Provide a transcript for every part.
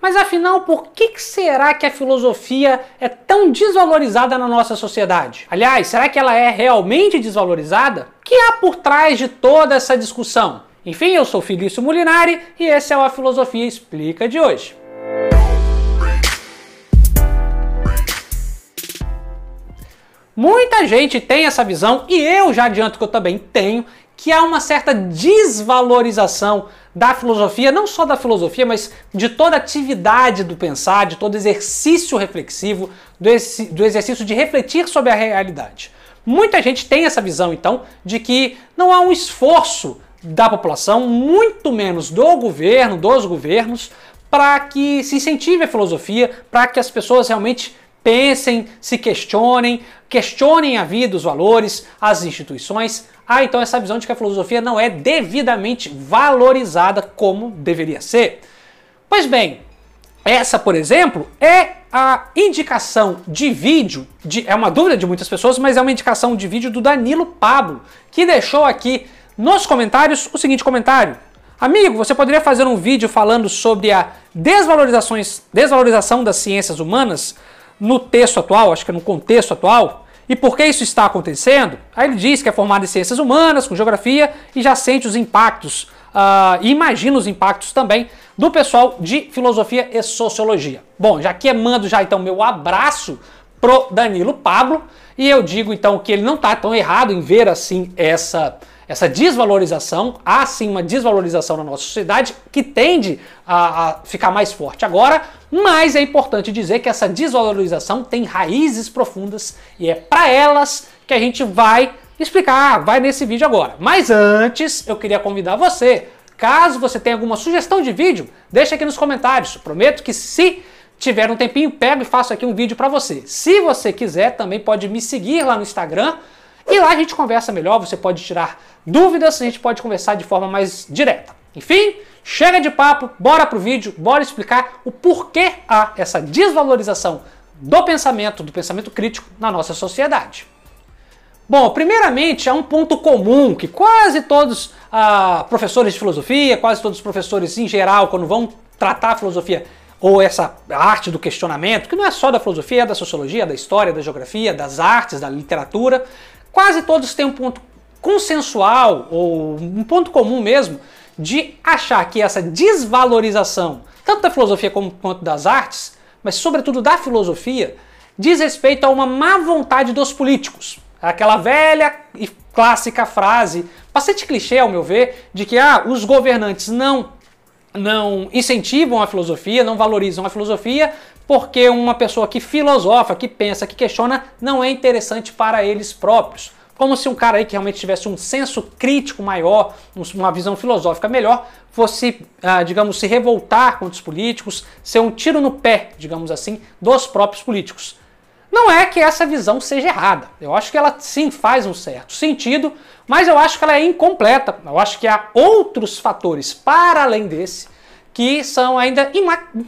Mas afinal, por que será que a filosofia é tão desvalorizada na nossa sociedade? Aliás, será que ela é realmente desvalorizada? O que há por trás de toda essa discussão? Enfim, eu sou Felício Molinari e esse é o A Filosofia Explica de hoje. Muita gente tem essa visão, e eu já adianto que eu também tenho, que há uma certa desvalorização da filosofia, não só da filosofia, mas de toda atividade do pensar, de todo exercício reflexivo, do, exercício de refletir sobre a realidade. Muita gente tem essa visão, então, de que não há um esforço da população, muito menos do governo, dos governos, para que se incentive a filosofia, para que as pessoas realmente pensem, se questionem, questionem a vida, os valores, as instituições. Ah, então essa visão de que a filosofia não é devidamente valorizada como deveria ser. Pois bem, essa, por exemplo, é a indicação de vídeo, de, é uma dúvida de muitas pessoas, mas é uma indicação de vídeo do Danilo Pablo, que deixou aqui nos comentários o seguinte comentário. Amigo, você poderia fazer um vídeo falando sobre a desvalorizações, desvalorização das ciências humanas no texto atual, acho que no contexto atual, e por que isso está acontecendo? Aí ele diz que é formado em ciências humanas, com geografia, e já sente os impactos, uh, e imagina os impactos também do pessoal de filosofia e sociologia. Bom, já que mando já então meu abraço pro Danilo Pablo, e eu digo então que ele não está tão errado em ver assim essa essa desvalorização, há sim uma desvalorização na nossa sociedade que tende a, a, ficar mais forte agora, mas é importante dizer que essa desvalorização tem raízes profundas e é para elas que a gente vai explicar, vai nesse vídeo agora. Mas antes, eu queria convidar você, caso você tenha alguma sugestão de vídeo, deixa aqui nos comentários. Prometo que se tiver um tempinho, pego e faço aqui um vídeo para você. Se você quiser, também pode me seguir lá no Instagram, e lá a gente conversa melhor, você pode tirar dúvidas, a gente pode conversar de forma mais direta. Enfim, chega de papo, bora pro vídeo, bora explicar o porquê há essa desvalorização do pensamento, do pensamento crítico na nossa sociedade. Bom, primeiramente, há um ponto comum que quase todos ah, professores de filosofia, quase todos os professores em geral, quando vão tratar a filosofia ou essa arte do questionamento, que não é só da filosofia, é da sociologia, da história, da geografia, das artes, da literatura, quase todos têm um ponto consensual ou um ponto comum mesmo de achar que essa desvalorização, tanto da filosofia como, quanto das artes, mas sobretudo da filosofia, diz respeito a uma má vontade dos políticos. Aquela velha e clássica frase, bastante clichê ao meu ver, de que ah, os governantes não não incentivam a filosofia, não valorizam a filosofia, porque uma pessoa que filosofa, que pensa, que questiona, não é interessante para eles próprios. Como se um cara aí que realmente tivesse um senso crítico maior, uma visão filosófica melhor, fosse, ah, digamos, se revoltar contra os políticos, ser um tiro no pé, digamos assim, dos próprios políticos. Não é que essa visão seja errada. Eu acho que ela sim faz um certo sentido, mas eu acho que ela é incompleta. Eu acho que há outros fatores para além desse que são ainda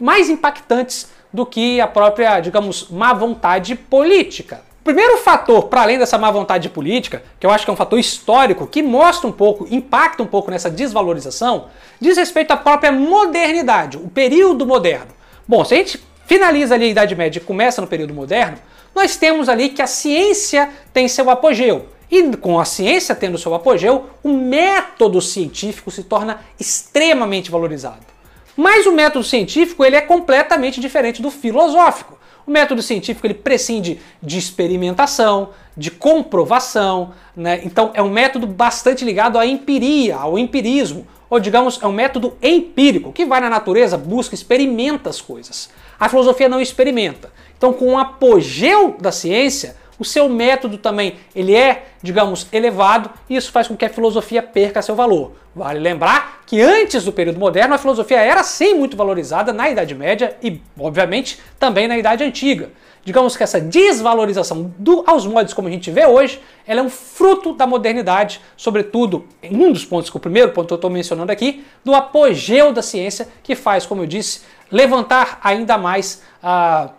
mais impactantes do que a própria, digamos, má vontade política. O primeiro fator, para além dessa má vontade política, que eu acho que é um fator histórico, que mostra um pouco, impacta um pouco nessa desvalorização, diz respeito à própria modernidade, o período moderno. Bom, se a gente finaliza ali a Idade Média e começa no período moderno, nós temos ali que a ciência tem seu apogeu. E com a ciência tendo seu apogeu, o método científico se torna extremamente valorizado. Mas o método científico ele é completamente diferente do filosófico. O método científico ele prescinde de experimentação, de comprovação, né? então é um método bastante ligado à empiria, ao empirismo, ou digamos, é um método empírico, que vai na natureza, busca, experimenta as coisas. A filosofia não experimenta. Então, com o apogeu da ciência, o seu método também ele é, digamos, elevado e isso faz com que a filosofia perca seu valor. Vale lembrar que antes do período moderno a filosofia era sim muito valorizada na Idade Média e, obviamente, também na Idade Antiga. Digamos que essa desvalorização do, aos modos como a gente vê hoje, ela é um fruto da modernidade, sobretudo, um dos pontos que o primeiro ponto que eu estou mencionando aqui, do apogeu da ciência, que faz, como eu disse, levantar ainda mais a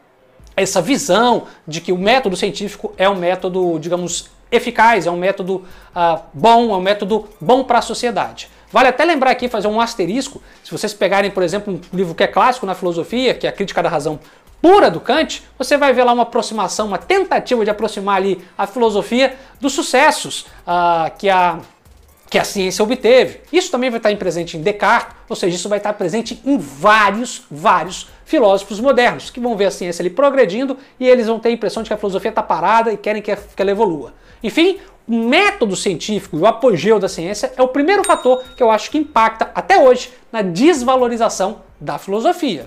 essa visão de que o método científico é um método, digamos, eficaz, é um método uh, bom, é um método bom para a sociedade. Vale até lembrar aqui, fazer um asterisco, se vocês pegarem, por exemplo, um livro que é clássico na filosofia, que é a Crítica da Razão pura do Kant, você vai ver lá uma aproximação, uma tentativa de aproximar ali a filosofia dos sucessos uh, que a que a ciência obteve. Isso também vai estar presente em Descartes, ou seja, isso vai estar presente em vários, vários filósofos modernos, que vão ver a ciência ali progredindo e eles vão ter a impressão de que a filosofia está parada e querem que ela evolua. Enfim, o método científico e o apogeu da ciência é o primeiro fator que eu acho que impacta até hoje na desvalorização da filosofia.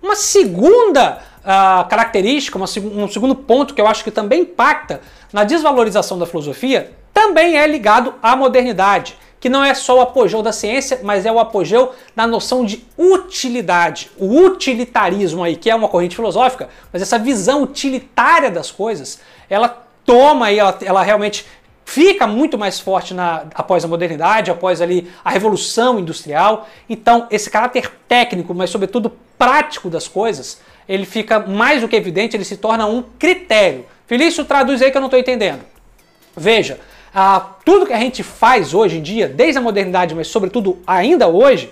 Uma segunda uh, característica, uma, um segundo ponto que eu acho que também impacta na desvalorização da filosofia também é ligado à modernidade, que não é só o apogeu da ciência, mas é o apogeu da noção de utilidade, o utilitarismo aí, que é uma corrente filosófica, mas essa visão utilitária das coisas, ela toma aí, ela, ela realmente fica muito mais forte na, após a modernidade, após ali a revolução industrial. Então, esse caráter técnico, mas sobretudo prático das coisas, ele fica mais do que evidente, ele se torna um critério. Felício, traduz aí que eu não estou entendendo. Veja, ah, tudo que a gente faz hoje em dia, desde a modernidade, mas sobretudo ainda hoje,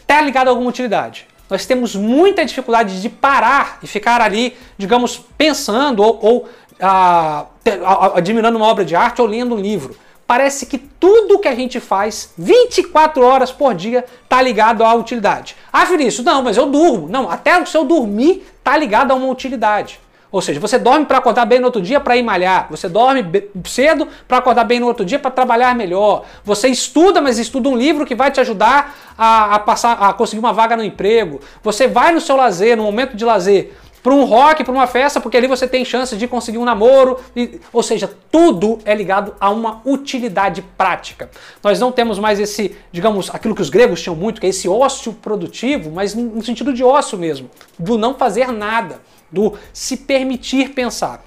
está ligado a alguma utilidade. Nós temos muita dificuldade de parar e ficar ali, digamos, pensando ou, ou ah, admirando uma obra de arte ou lendo um livro. Parece que tudo que a gente faz 24 horas por dia está ligado à utilidade. Ah, Vinícius, não, mas eu durmo. Não, até o seu dormir está ligado a uma utilidade. Ou seja, você dorme para acordar bem no outro dia para ir malhar. Você dorme cedo para acordar bem no outro dia para trabalhar melhor. Você estuda, mas estuda um livro que vai te ajudar a, a, passar, a conseguir uma vaga no emprego. Você vai no seu lazer, no momento de lazer, para um rock, para uma festa, porque ali você tem chance de conseguir um namoro. E, ou seja, tudo é ligado a uma utilidade prática. Nós não temos mais esse, digamos, aquilo que os gregos tinham muito, que é esse ócio produtivo, mas no sentido de ócio mesmo, do não fazer nada do se permitir pensar.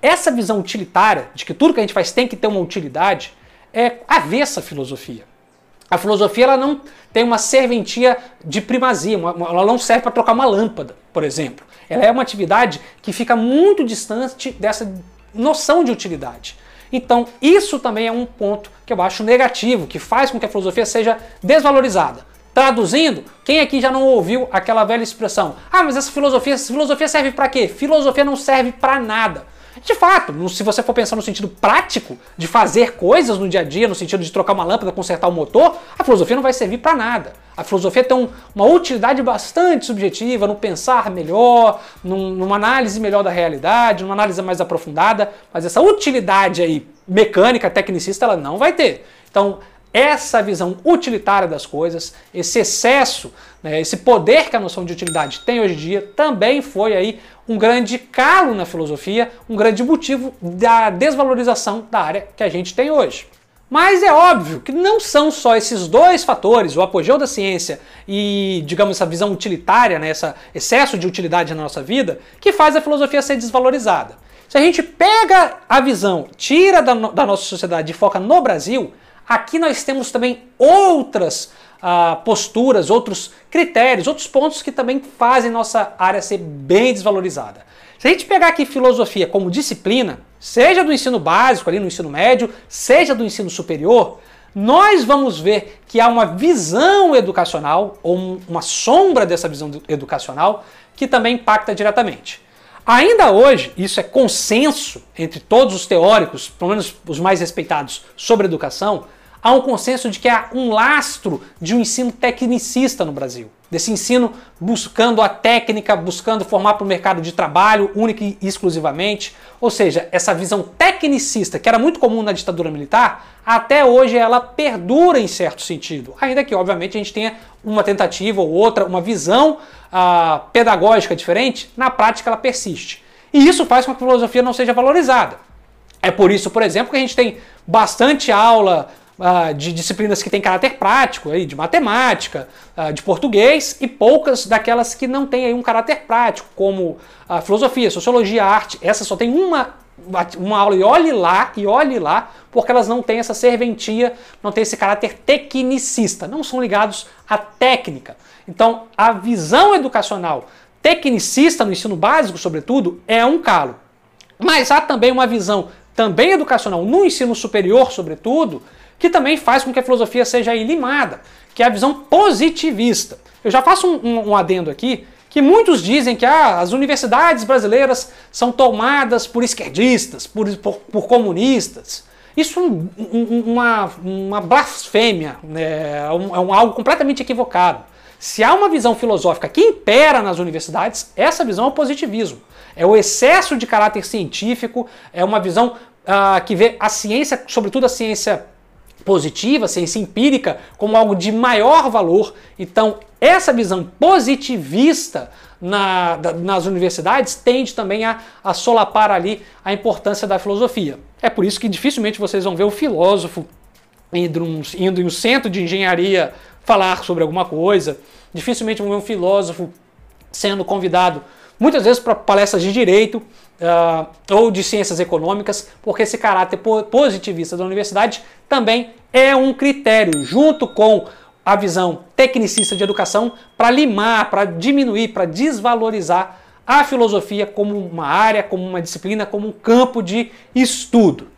Essa visão utilitária, de que tudo que a gente faz tem que ter uma utilidade, é avessa à filosofia. A filosofia ela não tem uma serventia de primazia, ela não serve para trocar uma lâmpada, por exemplo. Ela é uma atividade que fica muito distante dessa noção de utilidade. Então, isso também é um ponto que eu acho negativo, que faz com que a filosofia seja desvalorizada. Traduzindo, quem aqui já não ouviu aquela velha expressão? Ah, mas essa filosofia, essa filosofia serve para quê? Filosofia não serve para nada. De fato, se você for pensar no sentido prático de fazer coisas no dia a dia, no sentido de trocar uma lâmpada, consertar o um motor, a filosofia não vai servir para nada. A filosofia tem um, uma utilidade bastante subjetiva no pensar melhor, num, numa análise melhor da realidade, numa análise mais aprofundada, mas essa utilidade aí mecânica, tecnicista, ela não vai ter. Então, essa visão utilitária das coisas, esse excesso, né, esse poder que a noção de utilidade tem hoje em dia, também foi aí um grande calo na filosofia, um grande motivo da desvalorização da área que a gente tem hoje. Mas é óbvio que não são só esses dois fatores, o apogeu da ciência e, digamos, essa visão utilitária, né, esse excesso de utilidade na nossa vida, que faz a filosofia ser desvalorizada. Se a gente pega a visão, tira da, da nossa sociedade e foca no Brasil, Aqui nós temos também outras uh, posturas, outros critérios, outros pontos que também fazem nossa área ser bem desvalorizada. Se a gente pegar aqui filosofia como disciplina, seja do ensino básico, ali no ensino médio, seja do ensino superior, nós vamos ver que há uma visão educacional, ou uma sombra dessa visão educacional, que também impacta diretamente. Ainda hoje, isso é consenso entre todos os teóricos, pelo menos os mais respeitados, sobre educação, há um consenso de que há um lastro de um ensino tecnicista no Brasil. Desse ensino buscando a técnica, buscando formar para o mercado de trabalho única e exclusivamente. Ou seja, essa visão tecnicista, que era muito comum na ditadura militar, até hoje ela perdura em certo sentido. Ainda que, obviamente, a gente tenha uma tentativa ou outra, uma visão pedagógica diferente, na prática ela persiste. E isso faz com que a filosofia não seja valorizada. É por isso, por exemplo, que a gente tem bastante aula uh, de disciplinas que têm caráter prático, aí, de matemática, uh, de português, e poucas daquelas que não têm aí, um caráter prático, como a filosofia, sociologia, arte. Essa só tem uma, uma aula, e olhe lá, e olhe lá, porque elas não têm essa serventia, não têm esse caráter tecnicista, não são ligados à técnica. Então, a visão educacional tecnicista no ensino básico, sobretudo, é um calo. Mas há também uma visão também educacional no ensino superior, sobretudo, que também faz com que a filosofia seja limada, que é a visão positivista. Eu já faço um, um, um adendo aqui, que muitos dizem que ah, as universidades brasileiras são tomadas por esquerdistas, por, por, por comunistas. Isso é um, uma, uma blasfêmia, né? é, um, é um, algo completamente equivocado. Se há uma visão filosófica que impera nas universidades, essa visão é o positivismo. É o excesso de caráter científico, é uma visão ah, que vê a ciência, sobretudo a ciência positiva, ciência empírica, como algo de maior valor. Então, essa visão positivista na, da, nas universidades tende também a, a solapar ali a importância da filosofia. É por isso que dificilmente vocês vão ver o filósofo indo, indo em um centro de engenharia falar sobre alguma coisa, dificilmente vão ver um filósofo sendo convidado muitas vezes para palestras de direito uh, ou de ciências econômicas, porque esse caráter positivista da universidade também é um critério, junto com a visão tecnicista de educação, para limar, para diminuir, para desvalorizar a filosofia como uma área, como uma disciplina, como um campo de estudo.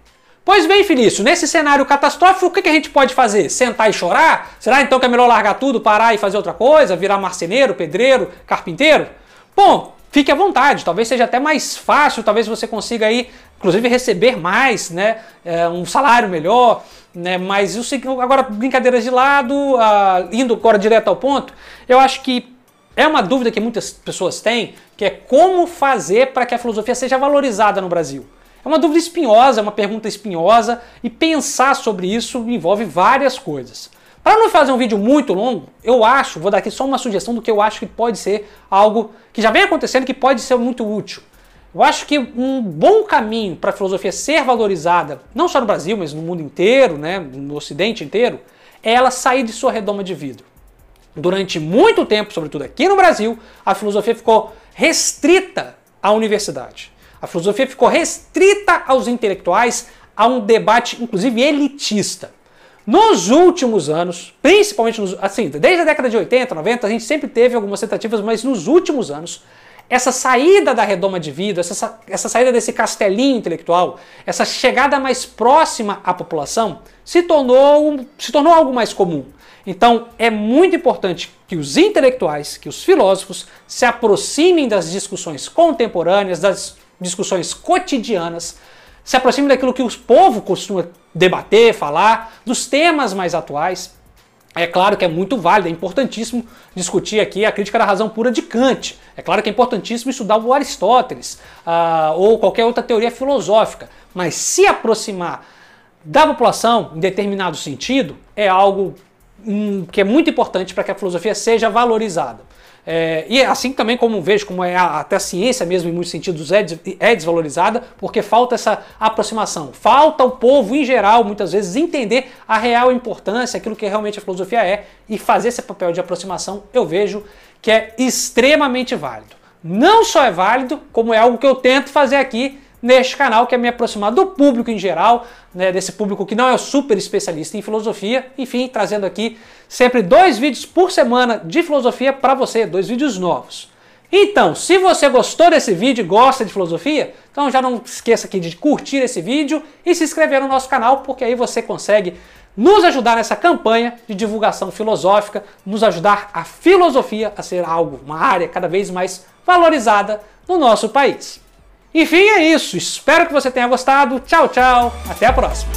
Pois bem, Felício, nesse cenário catastrófico, o que a gente pode fazer? Sentar e chorar? Será então que é melhor largar tudo, parar e fazer outra coisa? Virar marceneiro, pedreiro, carpinteiro? Bom, fique à vontade, talvez seja até mais fácil, talvez você consiga aí, inclusive, receber mais, né? É, um salário melhor, né? Mas que agora, brincadeiras de lado, uh, indo agora direto ao ponto, eu acho que é uma dúvida que muitas pessoas têm, que é como fazer para que a filosofia seja valorizada no Brasil. É uma dúvida espinhosa, é uma pergunta espinhosa e pensar sobre isso envolve várias coisas. Para não fazer um vídeo muito longo, eu acho, vou dar aqui só uma sugestão do que eu acho que pode ser algo que já vem acontecendo que pode ser muito útil. Eu acho que um bom caminho para a filosofia ser valorizada, não só no Brasil, mas no mundo inteiro, né, no Ocidente inteiro, é ela sair de sua redoma de vidro. Durante muito tempo, sobretudo aqui no Brasil, a filosofia ficou restrita à universidade. A filosofia ficou restrita aos intelectuais, a um debate, inclusive, elitista. Nos últimos anos, principalmente nos, assim, desde a década de 80, 90, a gente sempre teve algumas tentativas, mas nos últimos anos, essa saída da redoma de vida, essa, essa saída desse castelinho intelectual, essa chegada mais próxima à população, se tornou, se tornou algo mais comum. Então é muito importante que os intelectuais, que os filósofos se aproximem das discussões contemporâneas, das discussões cotidianas, se aproxime daquilo que o povo costuma debater, falar, dos temas mais atuais. É claro que é muito válido, é importantíssimo discutir aqui a crítica da razão pura de Kant. É claro que é importantíssimo estudar o Aristóteles uh, ou qualquer outra teoria filosófica. Mas se aproximar da população em determinado sentido é algo hum, que é muito importante para que a filosofia seja valorizada. É, e assim também como vejo como é a, até a ciência mesmo em muitos sentidos é, é desvalorizada, porque falta essa aproximação. Falta o povo em geral, muitas vezes, entender a real importância, aquilo que realmente a filosofia é, e fazer esse papel de aproximação, eu vejo que é extremamente válido. Não só é válido, como é algo que eu tento fazer aqui neste canal, que é me aproximar do público em geral, né, desse público que não é super especialista em filosofia, enfim, trazendo aqui sempre dois vídeos por semana de filosofia para você, dois vídeos novos. Então, se você gostou desse vídeo e gosta de filosofia, então já não esqueça aqui de curtir esse vídeo e se inscrever no nosso canal, porque aí você consegue nos ajudar nessa campanha de divulgação filosófica, nos ajudar a filosofia a ser algo, uma área cada vez mais valorizada no nosso país. Enfim, é isso. Espero que você tenha gostado. Tchau, tchau. Até a próxima.